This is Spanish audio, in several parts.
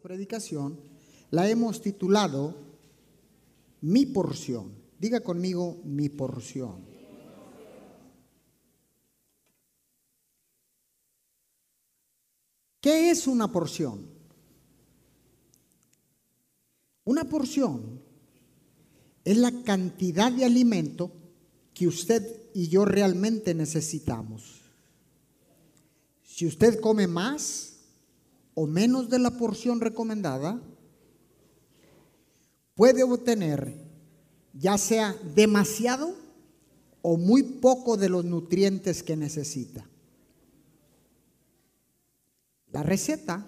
predicación la hemos titulado Mi porción. Diga conmigo mi porción. ¿Qué es una porción? Una porción es la cantidad de alimento que usted y yo realmente necesitamos. Si usted come más, o menos de la porción recomendada, puede obtener ya sea demasiado o muy poco de los nutrientes que necesita. La receta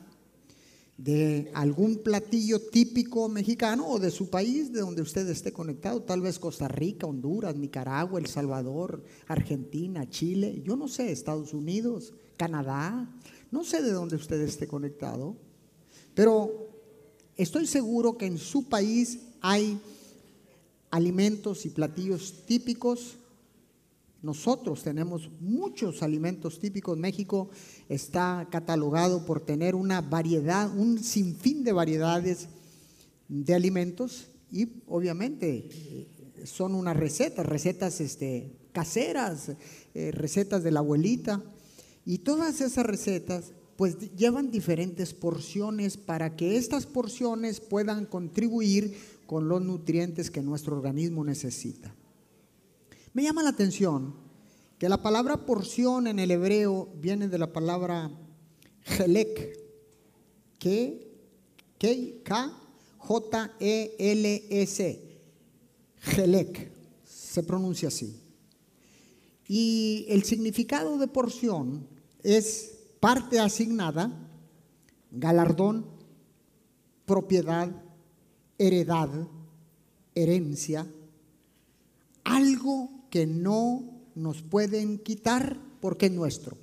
de algún platillo típico mexicano o de su país, de donde usted esté conectado, tal vez Costa Rica, Honduras, Nicaragua, El Salvador, Argentina, Chile, yo no sé, Estados Unidos, Canadá, no sé de dónde usted esté conectado, pero estoy seguro que en su país hay alimentos y platillos típicos. Nosotros tenemos muchos alimentos típicos. México está catalogado por tener una variedad, un sinfín de variedades de alimentos y obviamente eh, son unas recetas, recetas este, caseras, eh, recetas de la abuelita. Y todas esas recetas pues llevan diferentes porciones para que estas porciones puedan contribuir con los nutrientes que nuestro organismo necesita. Me llama la atención que la palabra porción en el hebreo viene de la palabra gelek, que K J E L S, gelek, se pronuncia así. Y el significado de porción es parte asignada, galardón, propiedad, heredad, herencia, algo que no nos pueden quitar porque es nuestro.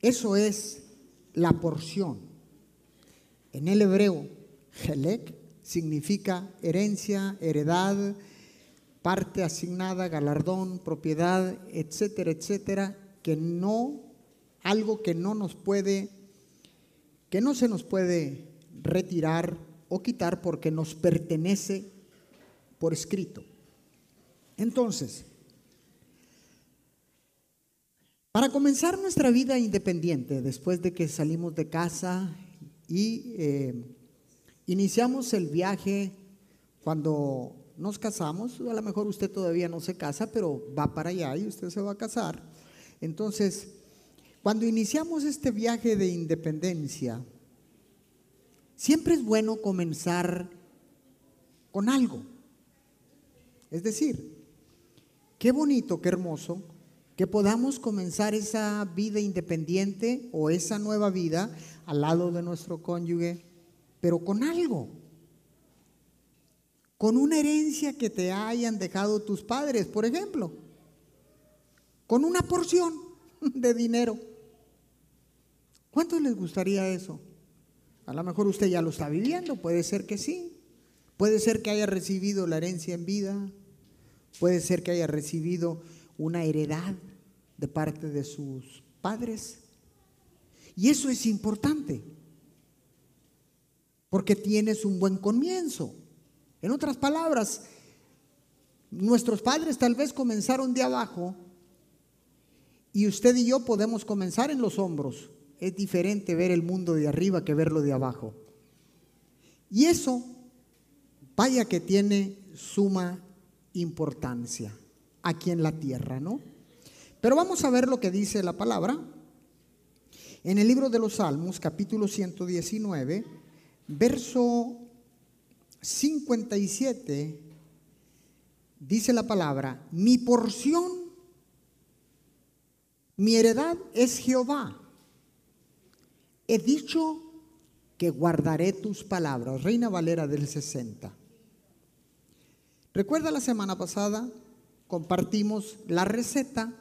Eso es la porción. En el hebreo, helek significa herencia, heredad, parte asignada, galardón, propiedad, etcétera, etcétera, que no, algo que no nos puede, que no se nos puede retirar o quitar porque nos pertenece por escrito. Entonces, para comenzar nuestra vida independiente, después de que salimos de casa y eh, iniciamos el viaje cuando nos casamos, a lo mejor usted todavía no se casa, pero va para allá y usted se va a casar. Entonces, cuando iniciamos este viaje de independencia, siempre es bueno comenzar con algo. Es decir, qué bonito, qué hermoso que podamos comenzar esa vida independiente o esa nueva vida al lado de nuestro cónyuge, pero con algo, con una herencia que te hayan dejado tus padres, por ejemplo con una porción de dinero. ¿Cuánto les gustaría eso? A lo mejor usted ya lo está viviendo, puede ser que sí. Puede ser que haya recibido la herencia en vida, puede ser que haya recibido una heredad de parte de sus padres. Y eso es importante, porque tienes un buen comienzo. En otras palabras, nuestros padres tal vez comenzaron de abajo y usted y yo podemos comenzar en los hombros. Es diferente ver el mundo de arriba que verlo de abajo. Y eso, vaya que tiene suma importancia aquí en la tierra, ¿no? Pero vamos a ver lo que dice la palabra. En el libro de los Salmos, capítulo 119, verso 57, dice la palabra, mi porción mi heredad es Jehová. He dicho que guardaré tus palabras. Reina Valera del 60. Recuerda la semana pasada, compartimos la receta.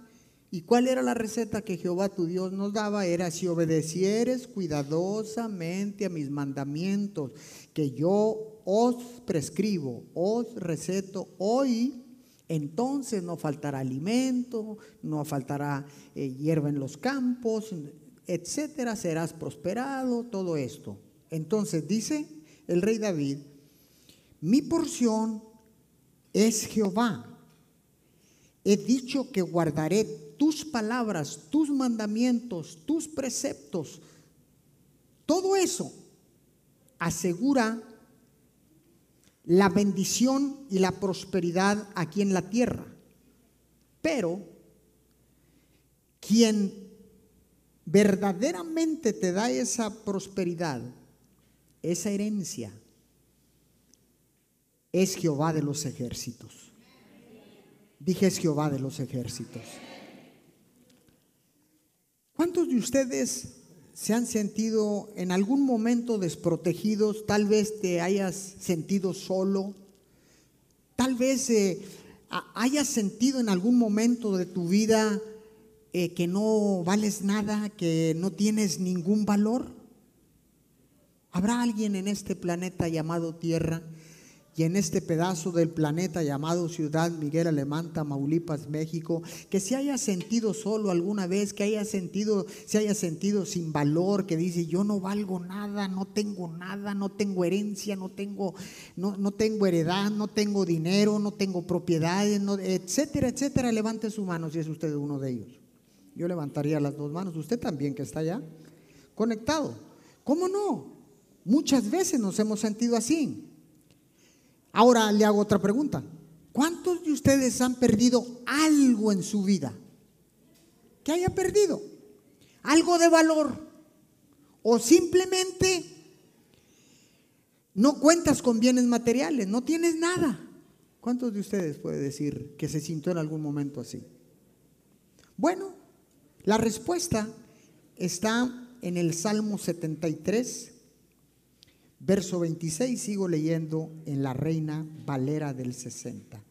¿Y cuál era la receta que Jehová tu Dios nos daba? Era si obedecieres cuidadosamente a mis mandamientos que yo os prescribo, os receto hoy, entonces no faltará alimento, no faltará eh, hierba en los campos, etcétera, serás prosperado, todo esto. Entonces dice el rey David, mi porción es Jehová. He dicho que guardaré tus palabras, tus mandamientos, tus preceptos. Todo eso asegura la bendición y la prosperidad aquí en la tierra. Pero quien verdaderamente te da esa prosperidad, esa herencia, es Jehová de los ejércitos. Dije es Jehová de los ejércitos. ¿Cuántos de ustedes se han sentido en algún momento desprotegidos? Tal vez te hayas sentido solo. Tal vez eh, hayas sentido en algún momento de tu vida eh, que no vales nada, que no tienes ningún valor. ¿Habrá alguien en este planeta llamado Tierra y en este pedazo del planeta llamado Ciudad Miguel Alemán, Tamaulipas, México, que se haya sentido solo alguna vez, que haya sentido, se haya sentido sin valor, que dice yo no valgo nada, no tengo nada, no tengo herencia, no tengo, no, no tengo heredad, no tengo dinero, no tengo propiedades, etcétera, etcétera. Levante su mano si es usted uno de ellos. Yo levantaría las dos manos, usted también que está allá, conectado. ¿Cómo no? Muchas veces nos hemos sentido así. Ahora le hago otra pregunta. ¿Cuántos de ustedes han perdido algo en su vida? ¿Qué haya perdido? Algo de valor. O simplemente no cuentas con bienes materiales, no tienes nada. ¿Cuántos de ustedes puede decir que se sintió en algún momento así? Bueno, la respuesta está en el Salmo 73, Verso 26, sigo leyendo en la Reina Valera del 60.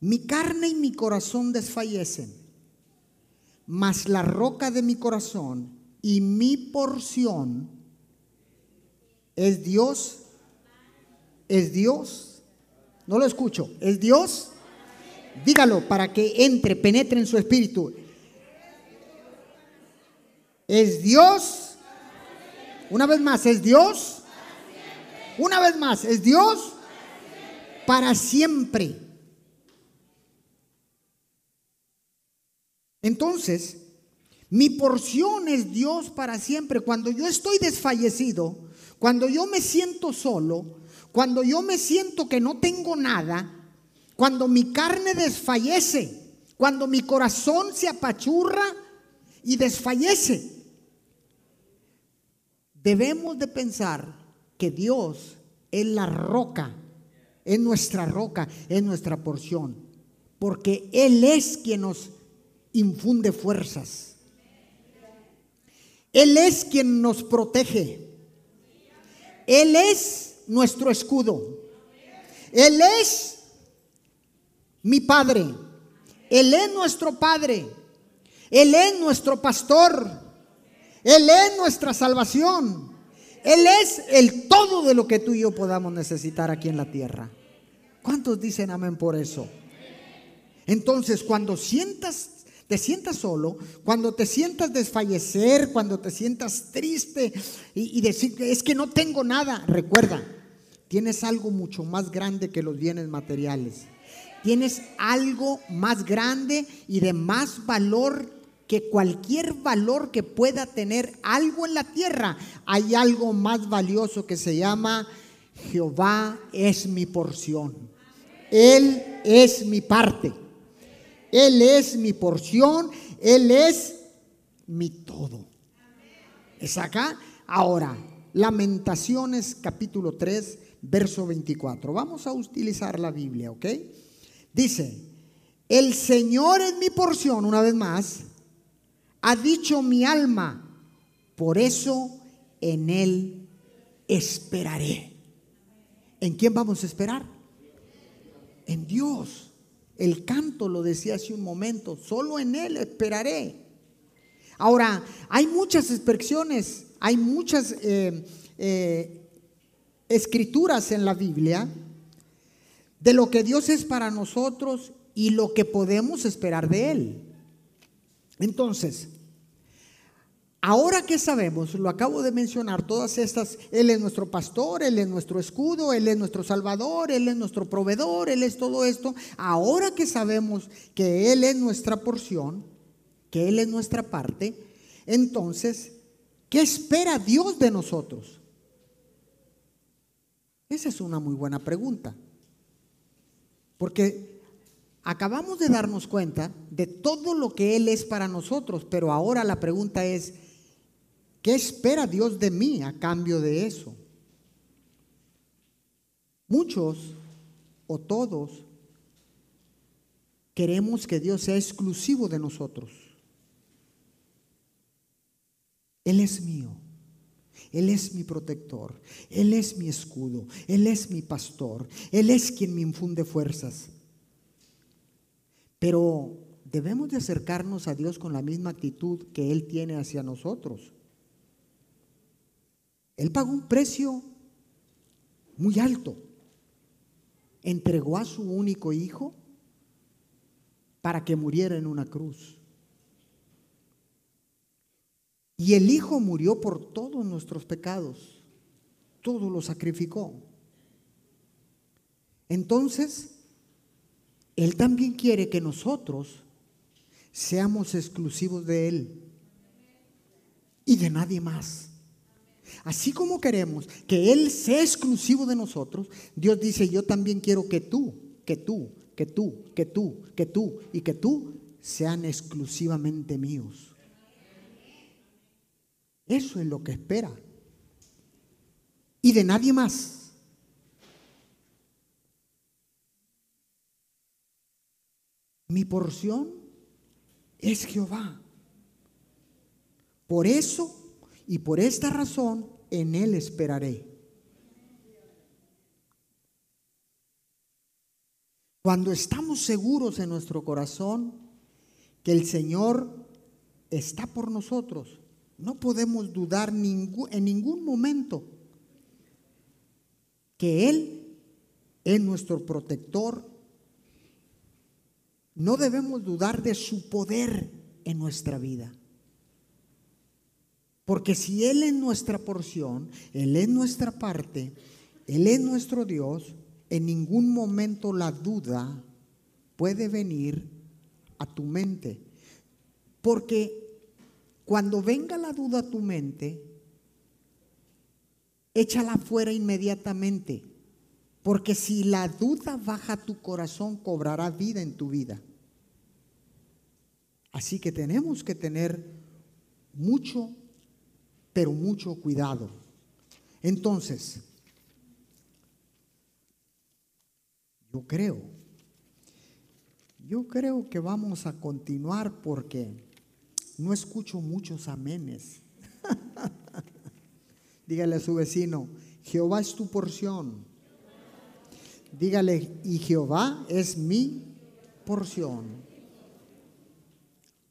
Mi carne y mi corazón desfallecen, mas la roca de mi corazón y mi porción es Dios, es Dios. No lo escucho, es Dios. Dígalo para que entre, penetre en su espíritu. Es Dios una vez más, ¿es Dios? Una vez más, ¿es Dios? Para siempre. Entonces, mi porción es Dios para siempre. Cuando yo estoy desfallecido, cuando yo me siento solo, cuando yo me siento que no tengo nada, cuando mi carne desfallece, cuando mi corazón se apachurra y desfallece, debemos de pensar que Dios es la roca, es nuestra roca, es nuestra porción, porque Él es quien nos infunde fuerzas. Él es quien nos protege. Él es nuestro escudo. Él es mi Padre. Él es nuestro Padre. Él es nuestro pastor. Él es nuestra salvación. Él es el todo de lo que tú y yo podamos necesitar aquí en la tierra. ¿Cuántos dicen amén por eso? Entonces, cuando sientas, te sientas solo, cuando te sientas desfallecer, cuando te sientas triste y, y decir es que no tengo nada, recuerda, tienes algo mucho más grande que los bienes materiales. Tienes algo más grande y de más valor que cualquier valor que pueda tener algo en la tierra, hay algo más valioso que se llama Jehová es mi porción. Él es mi parte. Él es mi porción. Él es mi todo. ¿Es acá? Ahora, Lamentaciones capítulo 3, verso 24. Vamos a utilizar la Biblia, ¿ok? Dice, el Señor es mi porción, una vez más, ha dicho mi alma, por eso en Él esperaré. ¿En quién vamos a esperar? En Dios. El canto lo decía hace un momento, solo en Él esperaré. Ahora, hay muchas expresiones, hay muchas eh, eh, escrituras en la Biblia de lo que Dios es para nosotros y lo que podemos esperar de Él. Entonces, Ahora que sabemos, lo acabo de mencionar, todas estas, Él es nuestro pastor, Él es nuestro escudo, Él es nuestro salvador, Él es nuestro proveedor, Él es todo esto. Ahora que sabemos que Él es nuestra porción, que Él es nuestra parte, entonces, ¿qué espera Dios de nosotros? Esa es una muy buena pregunta. Porque acabamos de darnos cuenta de todo lo que Él es para nosotros, pero ahora la pregunta es, ¿Qué espera Dios de mí a cambio de eso? Muchos o todos queremos que Dios sea exclusivo de nosotros. Él es mío. Él es mi protector. Él es mi escudo. Él es mi pastor. Él es quien me infunde fuerzas. Pero debemos de acercarnos a Dios con la misma actitud que Él tiene hacia nosotros. Él pagó un precio muy alto. Entregó a su único hijo para que muriera en una cruz. Y el Hijo murió por todos nuestros pecados. Todo lo sacrificó. Entonces, Él también quiere que nosotros seamos exclusivos de Él y de nadie más. Así como queremos que Él sea exclusivo de nosotros, Dios dice, yo también quiero que tú, que tú, que tú, que tú, que tú y que tú sean exclusivamente míos. Eso es lo que espera. Y de nadie más. Mi porción es Jehová. Por eso y por esta razón en Él esperaré. Cuando estamos seguros en nuestro corazón que el Señor está por nosotros, no podemos dudar en ningún momento que Él es nuestro protector. No debemos dudar de su poder en nuestra vida. Porque si Él es nuestra porción, Él es nuestra parte, Él es nuestro Dios, en ningún momento la duda puede venir a tu mente. Porque cuando venga la duda a tu mente, échala fuera inmediatamente. Porque si la duda baja tu corazón, cobrará vida en tu vida. Así que tenemos que tener mucho pero mucho cuidado. Entonces, yo creo, yo creo que vamos a continuar porque no escucho muchos amenes. Dígale a su vecino, Jehová es tu porción. Dígale, y Jehová es mi porción.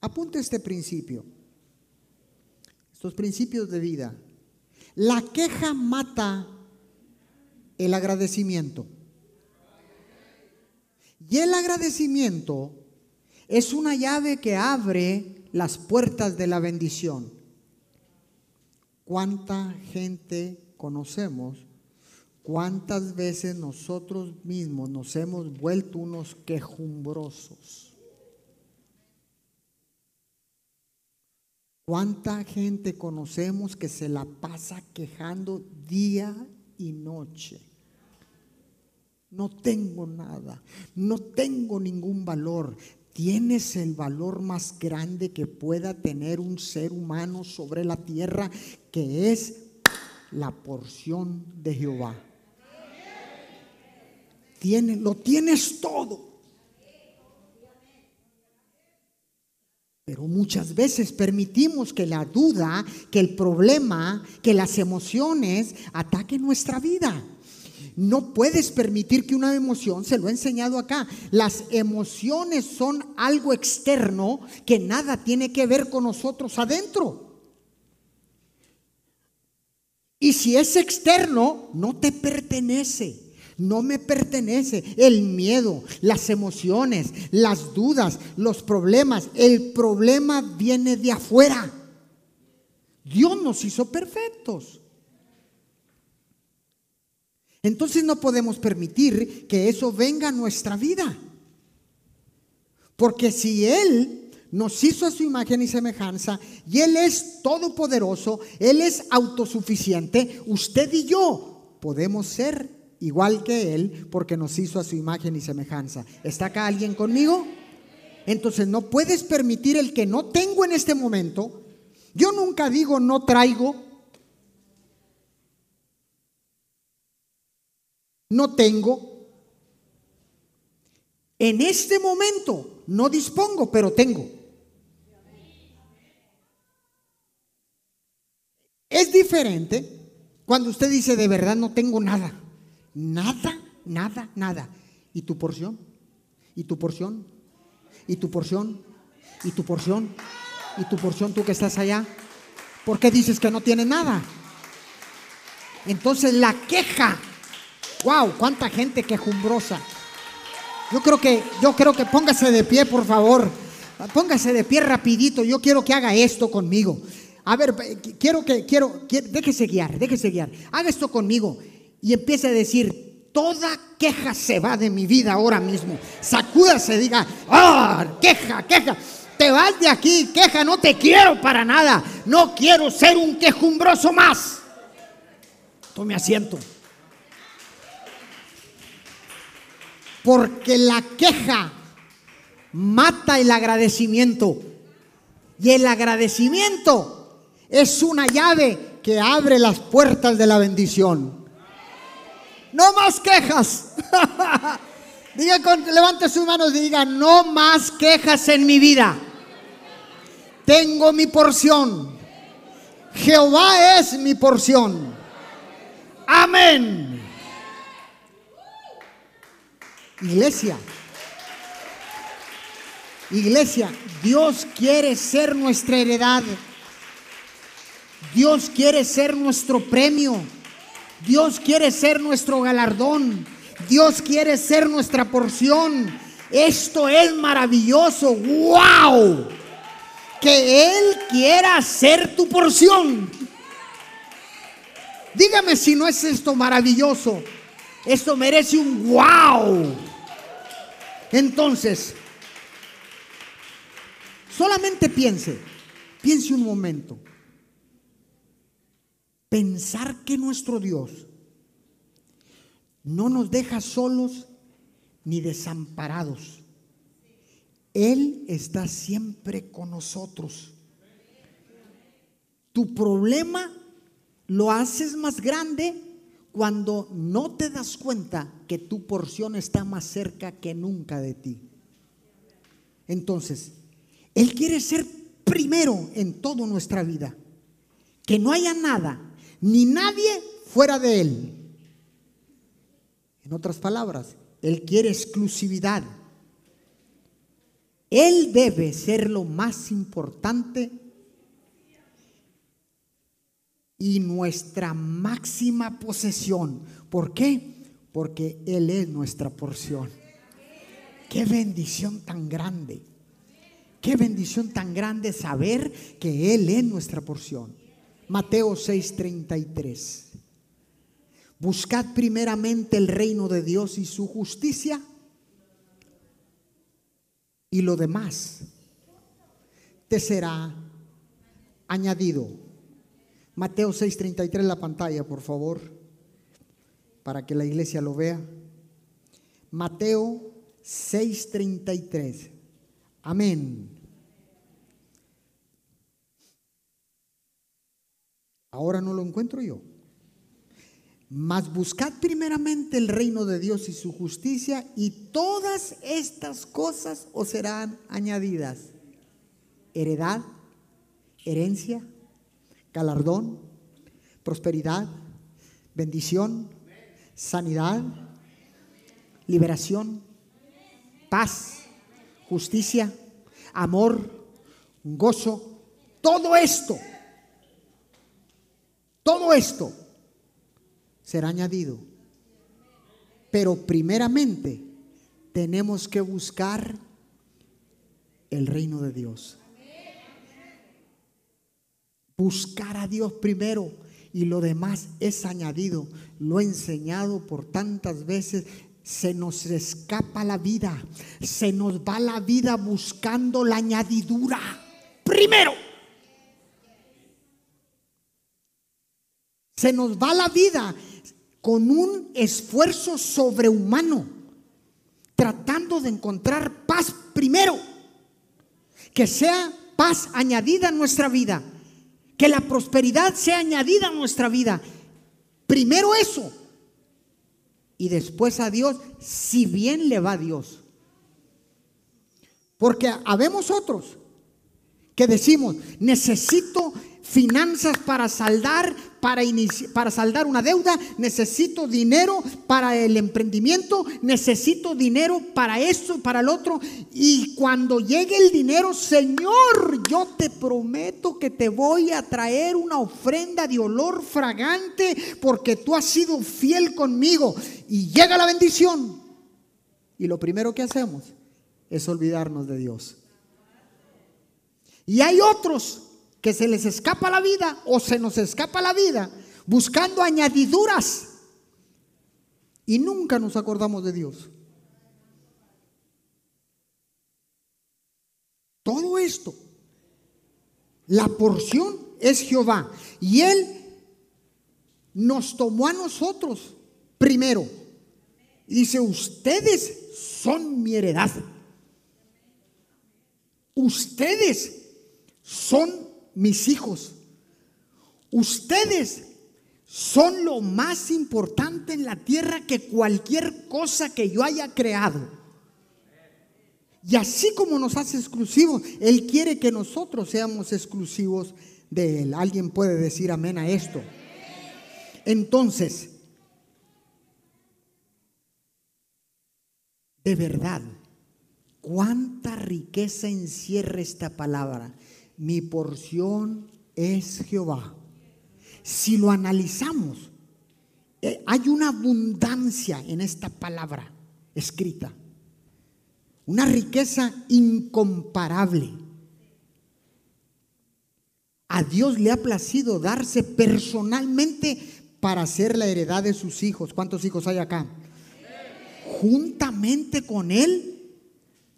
Apunte este principio estos principios de vida. La queja mata el agradecimiento. Y el agradecimiento es una llave que abre las puertas de la bendición. ¿Cuánta gente conocemos? ¿Cuántas veces nosotros mismos nos hemos vuelto unos quejumbrosos? ¿Cuánta gente conocemos que se la pasa quejando día y noche? No tengo nada, no tengo ningún valor. Tienes el valor más grande que pueda tener un ser humano sobre la tierra, que es la porción de Jehová. Lo tienes todo. Pero muchas veces permitimos que la duda, que el problema, que las emociones ataquen nuestra vida. No puedes permitir que una emoción, se lo he enseñado acá, las emociones son algo externo que nada tiene que ver con nosotros adentro. Y si es externo, no te pertenece no me pertenece. El miedo, las emociones, las dudas, los problemas. El problema viene de afuera. Dios nos hizo perfectos. Entonces no podemos permitir que eso venga a nuestra vida. Porque si Él nos hizo a su imagen y semejanza y Él es todopoderoso, Él es autosuficiente, usted y yo podemos ser igual que Él porque nos hizo a su imagen y semejanza. ¿Está acá alguien conmigo? Entonces no puedes permitir el que no tengo en este momento. Yo nunca digo no traigo. No tengo. En este momento no dispongo, pero tengo. Es diferente cuando usted dice de verdad no tengo nada. Nada, nada, nada. ¿Y tu porción? ¿Y tu porción? ¿Y tu porción? ¿Y tu porción? ¿Y tu porción tú que estás allá? ¿Por qué dices que no tiene nada? Entonces la queja. Wow, cuánta gente quejumbrosa. Yo creo que yo creo que póngase de pie, por favor. Póngase de pie rapidito. Yo quiero que haga esto conmigo. A ver, quiero que quiero, déjese guiar, déjese guiar. Haga esto conmigo y empiece a decir, toda queja se va de mi vida ahora mismo. Sacúdase, diga, ah, queja, queja. Te vas de aquí, queja, no te quiero para nada. No quiero ser un quejumbroso más. Tome asiento. Porque la queja mata el agradecimiento. Y el agradecimiento es una llave que abre las puertas de la bendición. No más quejas. diga con, levante sus manos y diga, no más quejas en mi vida. Tengo mi porción. Jehová es mi porción. Amén. Iglesia. Iglesia, Dios quiere ser nuestra heredad. Dios quiere ser nuestro premio. Dios quiere ser nuestro galardón. Dios quiere ser nuestra porción. Esto es maravilloso. ¡Wow! Que Él quiera ser tu porción. Dígame si no es esto maravilloso. Esto merece un wow. Entonces, solamente piense, piense un momento pensar que nuestro Dios no nos deja solos ni desamparados. Él está siempre con nosotros. Tu problema lo haces más grande cuando no te das cuenta que tu porción está más cerca que nunca de ti. Entonces, Él quiere ser primero en toda nuestra vida. Que no haya nada ni nadie fuera de Él. En otras palabras, Él quiere exclusividad. Él debe ser lo más importante y nuestra máxima posesión. ¿Por qué? Porque Él es nuestra porción. Qué bendición tan grande. Qué bendición tan grande saber que Él es nuestra porción. Mateo 6:33. Buscad primeramente el reino de Dios y su justicia y lo demás te será añadido. Mateo 6:33 la pantalla, por favor, para que la iglesia lo vea. Mateo 6:33. Amén. Ahora no lo encuentro yo. Mas buscad primeramente el reino de Dios y su justicia y todas estas cosas os serán añadidas. Heredad, herencia, galardón, prosperidad, bendición, sanidad, liberación, paz, justicia, amor, gozo. Todo esto todo esto será añadido. Pero primeramente tenemos que buscar el reino de Dios. Buscar a Dios primero y lo demás es añadido. Lo he enseñado por tantas veces. Se nos escapa la vida. Se nos va la vida buscando la añadidura. Primero. Se nos va la vida con un esfuerzo sobrehumano, tratando de encontrar paz primero, que sea paz añadida a nuestra vida, que la prosperidad sea añadida a nuestra vida. Primero eso, y después a Dios, si bien le va a Dios. Porque habemos otros que decimos, necesito finanzas para saldar, para, para saldar una deuda, necesito dinero para el emprendimiento, necesito dinero para esto, para el otro. Y cuando llegue el dinero, Señor, yo te prometo que te voy a traer una ofrenda de olor fragante porque tú has sido fiel conmigo. Y llega la bendición. Y lo primero que hacemos es olvidarnos de Dios. Y hay otros que se les escapa la vida o se nos escapa la vida buscando añadiduras y nunca nos acordamos de Dios. Todo esto, la porción es Jehová y Él nos tomó a nosotros primero. Dice, ustedes son mi heredad. Ustedes son mis hijos, ustedes son lo más importante en la tierra que cualquier cosa que yo haya creado. Y así como nos hace exclusivos, Él quiere que nosotros seamos exclusivos de Él. ¿Alguien puede decir amén a esto? Entonces, de verdad, cuánta riqueza encierra esta palabra mi porción es Jehová. Si lo analizamos, eh, hay una abundancia en esta palabra escrita, una riqueza incomparable. A Dios le ha placido darse personalmente para ser la heredad de sus hijos. ¿Cuántos hijos hay acá? Juntamente con Él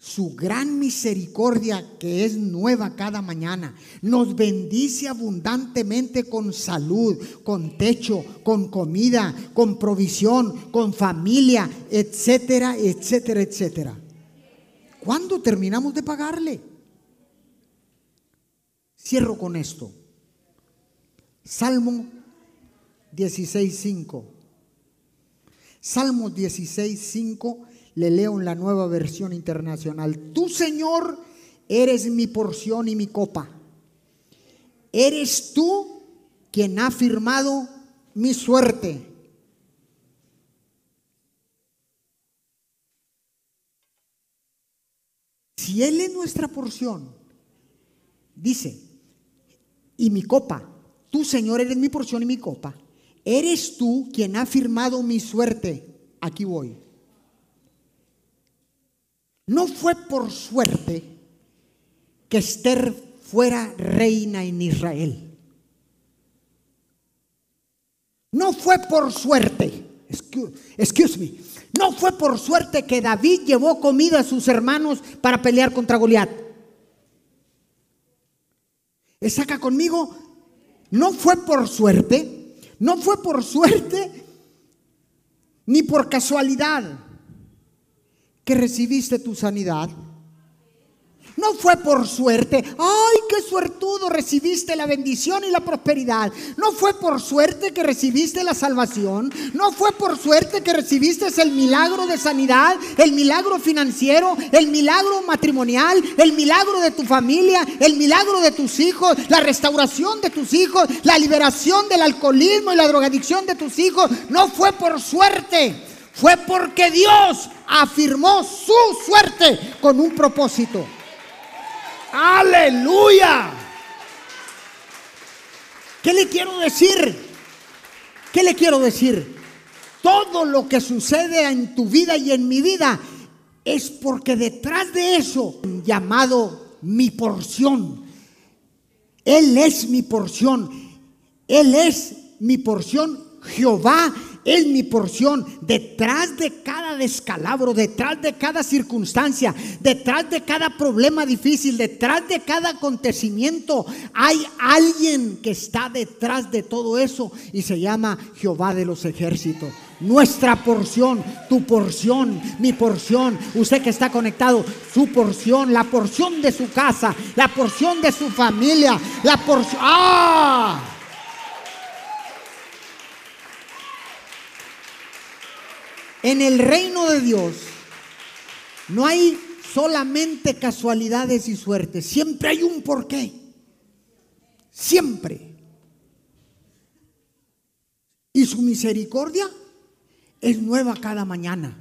su gran misericordia que es nueva cada mañana. Nos bendice abundantemente con salud, con techo, con comida, con provisión, con familia, etcétera, etcétera, etcétera. ¿Cuándo terminamos de pagarle? Cierro con esto. Salmo 16.5. Salmo 16.5 le leo en la nueva versión internacional. Tú, Señor, eres mi porción y mi copa. Eres tú quien ha firmado mi suerte. Si Él es nuestra porción, dice, y mi copa, tú Señor eres mi porción y mi copa, eres tú quien ha firmado mi suerte, aquí voy. No fue por suerte que Esther fuera reina en Israel. No fue por suerte, excuse, me, no fue por suerte que David llevó comida a sus hermanos para pelear contra Goliat. ¿Es acá conmigo? No fue por suerte, no fue por suerte ni por casualidad que recibiste tu sanidad. No fue por suerte. Ay, qué suertudo recibiste la bendición y la prosperidad. No fue por suerte que recibiste la salvación. No fue por suerte que recibiste el milagro de sanidad, el milagro financiero, el milagro matrimonial, el milagro de tu familia, el milagro de tus hijos, la restauración de tus hijos, la liberación del alcoholismo y la drogadicción de tus hijos. No fue por suerte fue porque Dios afirmó su suerte con un propósito. Aleluya. ¿Qué le quiero decir? ¿Qué le quiero decir? Todo lo que sucede en tu vida y en mi vida es porque detrás de eso, llamado mi porción, Él es mi porción. Él es mi porción. Jehová es mi porción. Detrás de cada descalabro, detrás de cada circunstancia, detrás de cada problema difícil, detrás de cada acontecimiento, hay alguien que está detrás de todo eso y se llama Jehová de los ejércitos. Nuestra porción, tu porción, mi porción, usted que está conectado, su porción, la porción de su casa, la porción de su familia, la porción... ¡Ah! En el reino de Dios no hay solamente casualidades y suerte, siempre hay un porqué. Siempre. Y su misericordia es nueva cada mañana.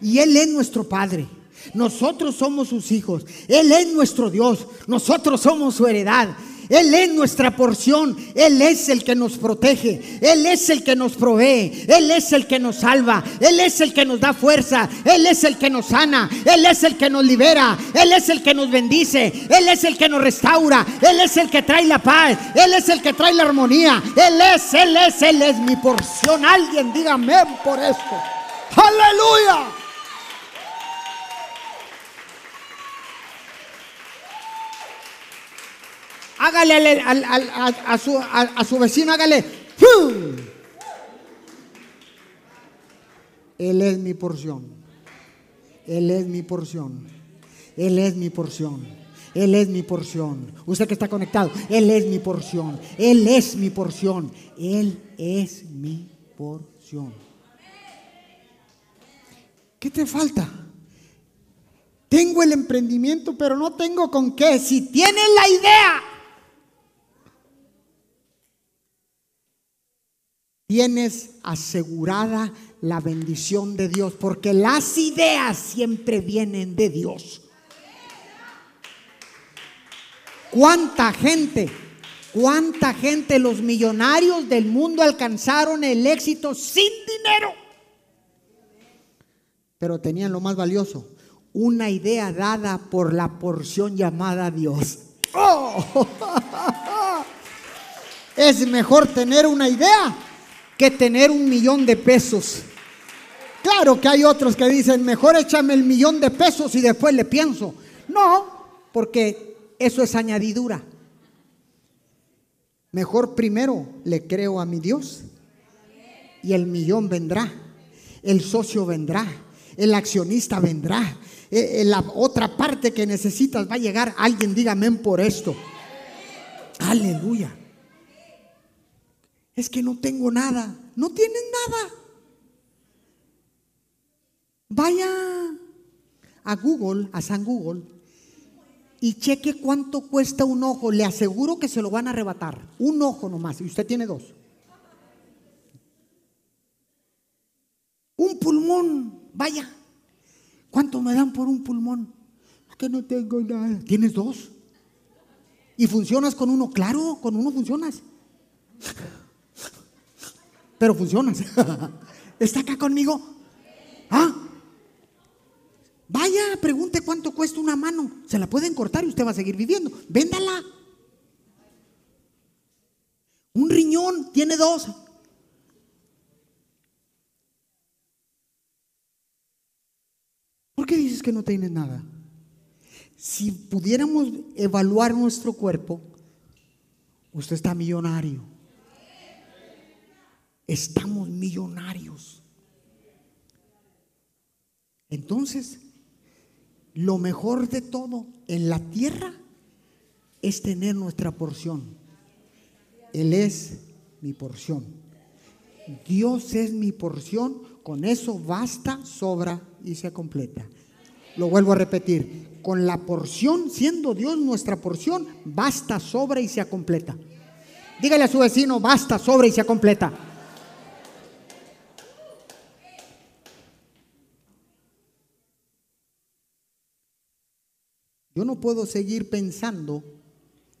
Y Él es nuestro Padre. Nosotros somos sus hijos. Él es nuestro Dios. Nosotros somos su heredad. Él es nuestra porción. Él es el que nos protege. Él es el que nos provee. Él es el que nos salva. Él es el que nos da fuerza. Él es el que nos sana. Él es el que nos libera. Él es el que nos bendice. Él es el que nos restaura. Él es el que trae la paz. Él es el que trae la armonía. Él es, Él es, Él es mi porción. Alguien dígame por esto. Aleluya. Hágale a, su, vecino, hágale. Él es mi porción. Él es mi porción. Él es mi porción. Él es mi porción. Usted que está conectado, Él es mi porción. Él es mi porción. Él es mi porción. ¿Qué te falta? Tengo el emprendimiento, pero no tengo con qué. Si tienes la idea, tienes asegurada la bendición de Dios, porque las ideas siempre vienen de Dios. ¿Cuánta gente, cuánta gente los millonarios del mundo alcanzaron el éxito sin dinero? Pero tenían lo más valioso, una idea dada por la porción llamada Dios. ¡Oh! Es mejor tener una idea que tener un millón de pesos. Claro que hay otros que dicen, mejor échame el millón de pesos y después le pienso. No, porque eso es añadidura. Mejor primero le creo a mi Dios y el millón vendrá, el socio vendrá, el accionista vendrá, eh, eh, la otra parte que necesitas va a llegar. Alguien dígame por esto. Aleluya es que no tengo nada. No tienes nada. Vaya a Google, a San Google, y cheque cuánto cuesta un ojo. Le aseguro que se lo van a arrebatar. Un ojo nomás, y usted tiene dos. Un pulmón, vaya. ¿Cuánto me dan por un pulmón? Es que no tengo nada. ¿Tienes dos? ¿Y funcionas con uno? Claro, con uno funcionas pero funciona. ¿Está acá conmigo? ¿Ah? Vaya, pregunte cuánto cuesta una mano. Se la pueden cortar y usted va a seguir viviendo. Véndala. Un riñón tiene dos. ¿Por qué dices que no tienes nada? Si pudiéramos evaluar nuestro cuerpo, usted está millonario estamos millonarios. Entonces, lo mejor de todo en la tierra es tener nuestra porción. Él es mi porción. Dios es mi porción. Con eso basta, sobra y se completa. Lo vuelvo a repetir. Con la porción, siendo Dios nuestra porción, basta, sobra y se completa. Dígale a su vecino, basta, sobra y se completa. Yo no puedo seguir pensando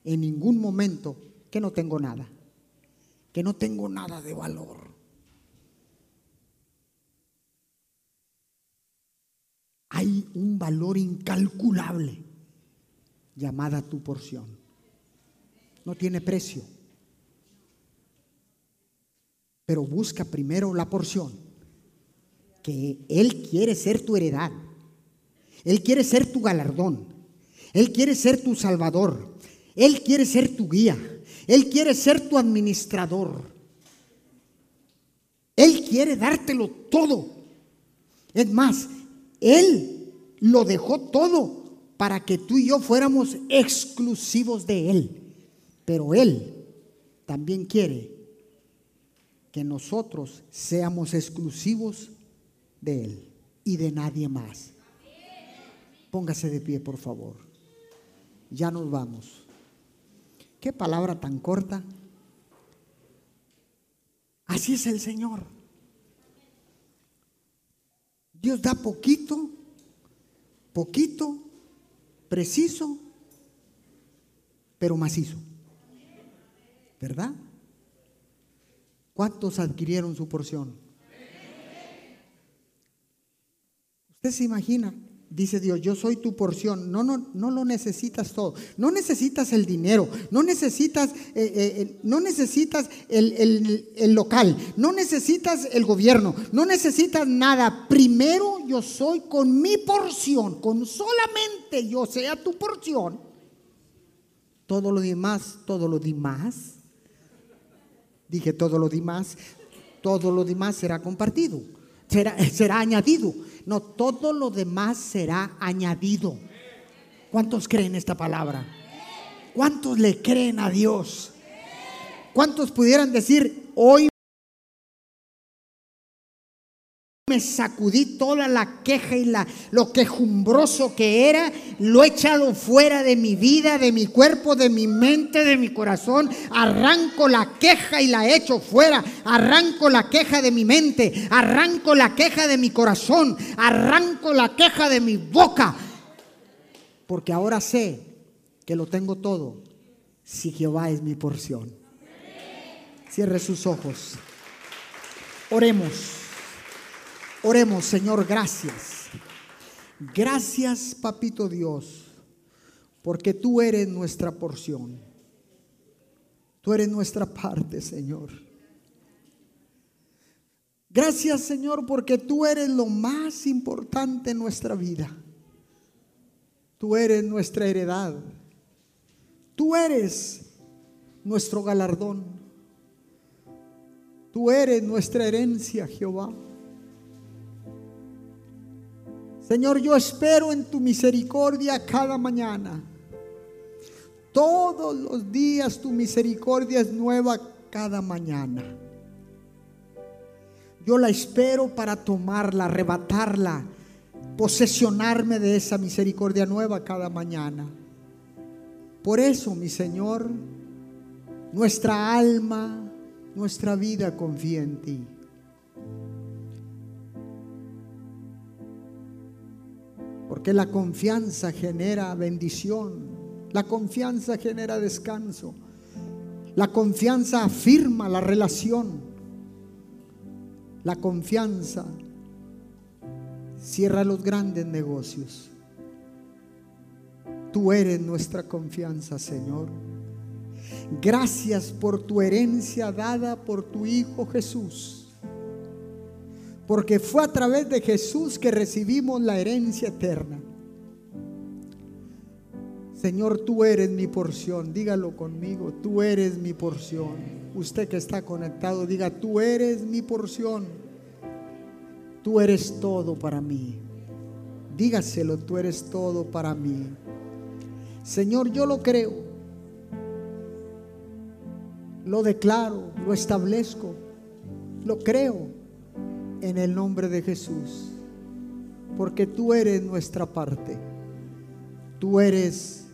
en ningún momento que no tengo nada, que no tengo nada de valor. Hay un valor incalculable llamada tu porción. no tiene precio. Pero busca primero la porción, que Él quiere ser tu heredad. Él quiere ser tu galardón. Él quiere ser tu salvador. Él quiere ser tu guía. Él quiere ser tu administrador. Él quiere dártelo todo. Es más, Él lo dejó todo para que tú y yo fuéramos exclusivos de Él. Pero Él también quiere que nosotros seamos exclusivos de Él y de nadie más. Póngase de pie, por favor. Ya nos vamos. Qué palabra tan corta. Así es el Señor. Dios da poquito, poquito, preciso, pero macizo. ¿Verdad? ¿Cuántos adquirieron su porción? Usted se imagina Dice Dios, yo soy tu porción. No, no, no lo necesitas todo. No necesitas el dinero. No necesitas, eh, eh, no necesitas el, el local. No necesitas el gobierno. No necesitas nada. Primero yo soy con mi porción. Con solamente yo sea tu porción. Todo lo demás, todo lo demás. Dije todo lo demás. Todo lo demás será compartido. Será, será añadido. No, todo lo demás será añadido. ¿Cuántos creen esta palabra? ¿Cuántos le creen a Dios? ¿Cuántos pudieran decir, hoy me sacudí toda la queja y la, lo quejumbroso que era, lo he echado fuera de mi vida, de mi cuerpo, de mi mente, de mi corazón. Arranco la queja y la echo fuera. Arranco la queja de mi mente, arranco la queja de mi corazón, arranco la queja de mi boca. Porque ahora sé que lo tengo todo si Jehová es mi porción. Cierre sus ojos. Oremos. Oremos, Señor, gracias. Gracias, Papito Dios, porque tú eres nuestra porción. Tú eres nuestra parte, Señor. Gracias, Señor, porque tú eres lo más importante en nuestra vida. Tú eres nuestra heredad. Tú eres nuestro galardón. Tú eres nuestra herencia, Jehová. Señor, yo espero en tu misericordia cada mañana. Todos los días tu misericordia es nueva cada mañana. Yo la espero para tomarla, arrebatarla, posesionarme de esa misericordia nueva cada mañana. Por eso, mi Señor, nuestra alma, nuestra vida confía en ti. Porque la confianza genera bendición. La confianza genera descanso. La confianza afirma la relación. La confianza cierra los grandes negocios. Tú eres nuestra confianza, Señor. Gracias por tu herencia dada por tu Hijo Jesús. Porque fue a través de Jesús que recibimos la herencia eterna. Señor, tú eres mi porción. Dígalo conmigo, tú eres mi porción. Usted que está conectado, diga, tú eres mi porción. Tú eres todo para mí. Dígaselo, tú eres todo para mí. Señor, yo lo creo. Lo declaro, lo establezco. Lo creo en el nombre de Jesús, porque tú eres nuestra parte, tú eres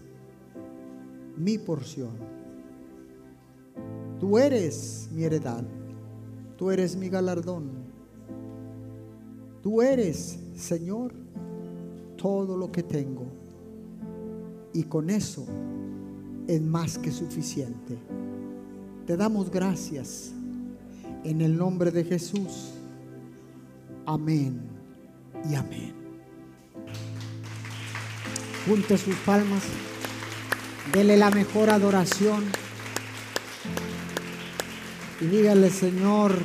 mi porción, tú eres mi heredad, tú eres mi galardón, tú eres, Señor, todo lo que tengo, y con eso es más que suficiente. Te damos gracias en el nombre de Jesús. Amén y amén. Junte sus palmas. Dele la mejor adoración. Y dígale, Señor,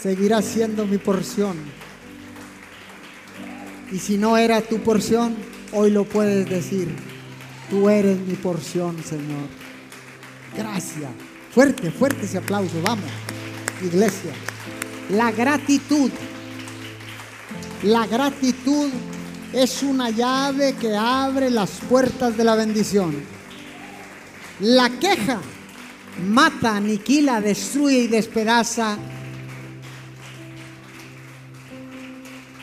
seguirá siendo mi porción. Y si no era tu porción, hoy lo puedes decir. Tú eres mi porción, Señor. Gracias. Fuerte, fuerte ese aplauso. Vamos, iglesia. La gratitud. La gratitud es una llave que abre las puertas de la bendición. La queja mata, aniquila, destruye y despedaza.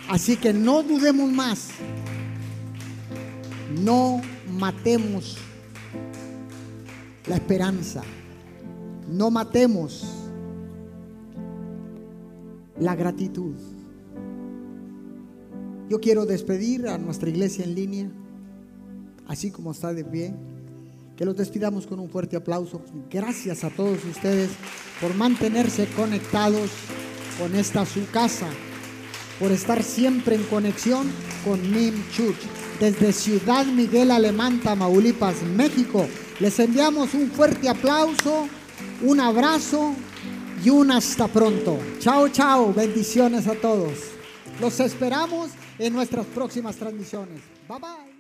Así que no dudemos más. No matemos la esperanza. No matemos la gratitud. Yo quiero despedir a nuestra iglesia en línea, así como está de pie. Que los despidamos con un fuerte aplauso. Gracias a todos ustedes por mantenerse conectados con esta su casa, por estar siempre en conexión con Mim Church. Desde Ciudad Miguel Alemán, Tamaulipas, México, les enviamos un fuerte aplauso, un abrazo y un hasta pronto. Chao, chao. Bendiciones a todos. Los esperamos en nuestras próximas transmisiones. Bye bye.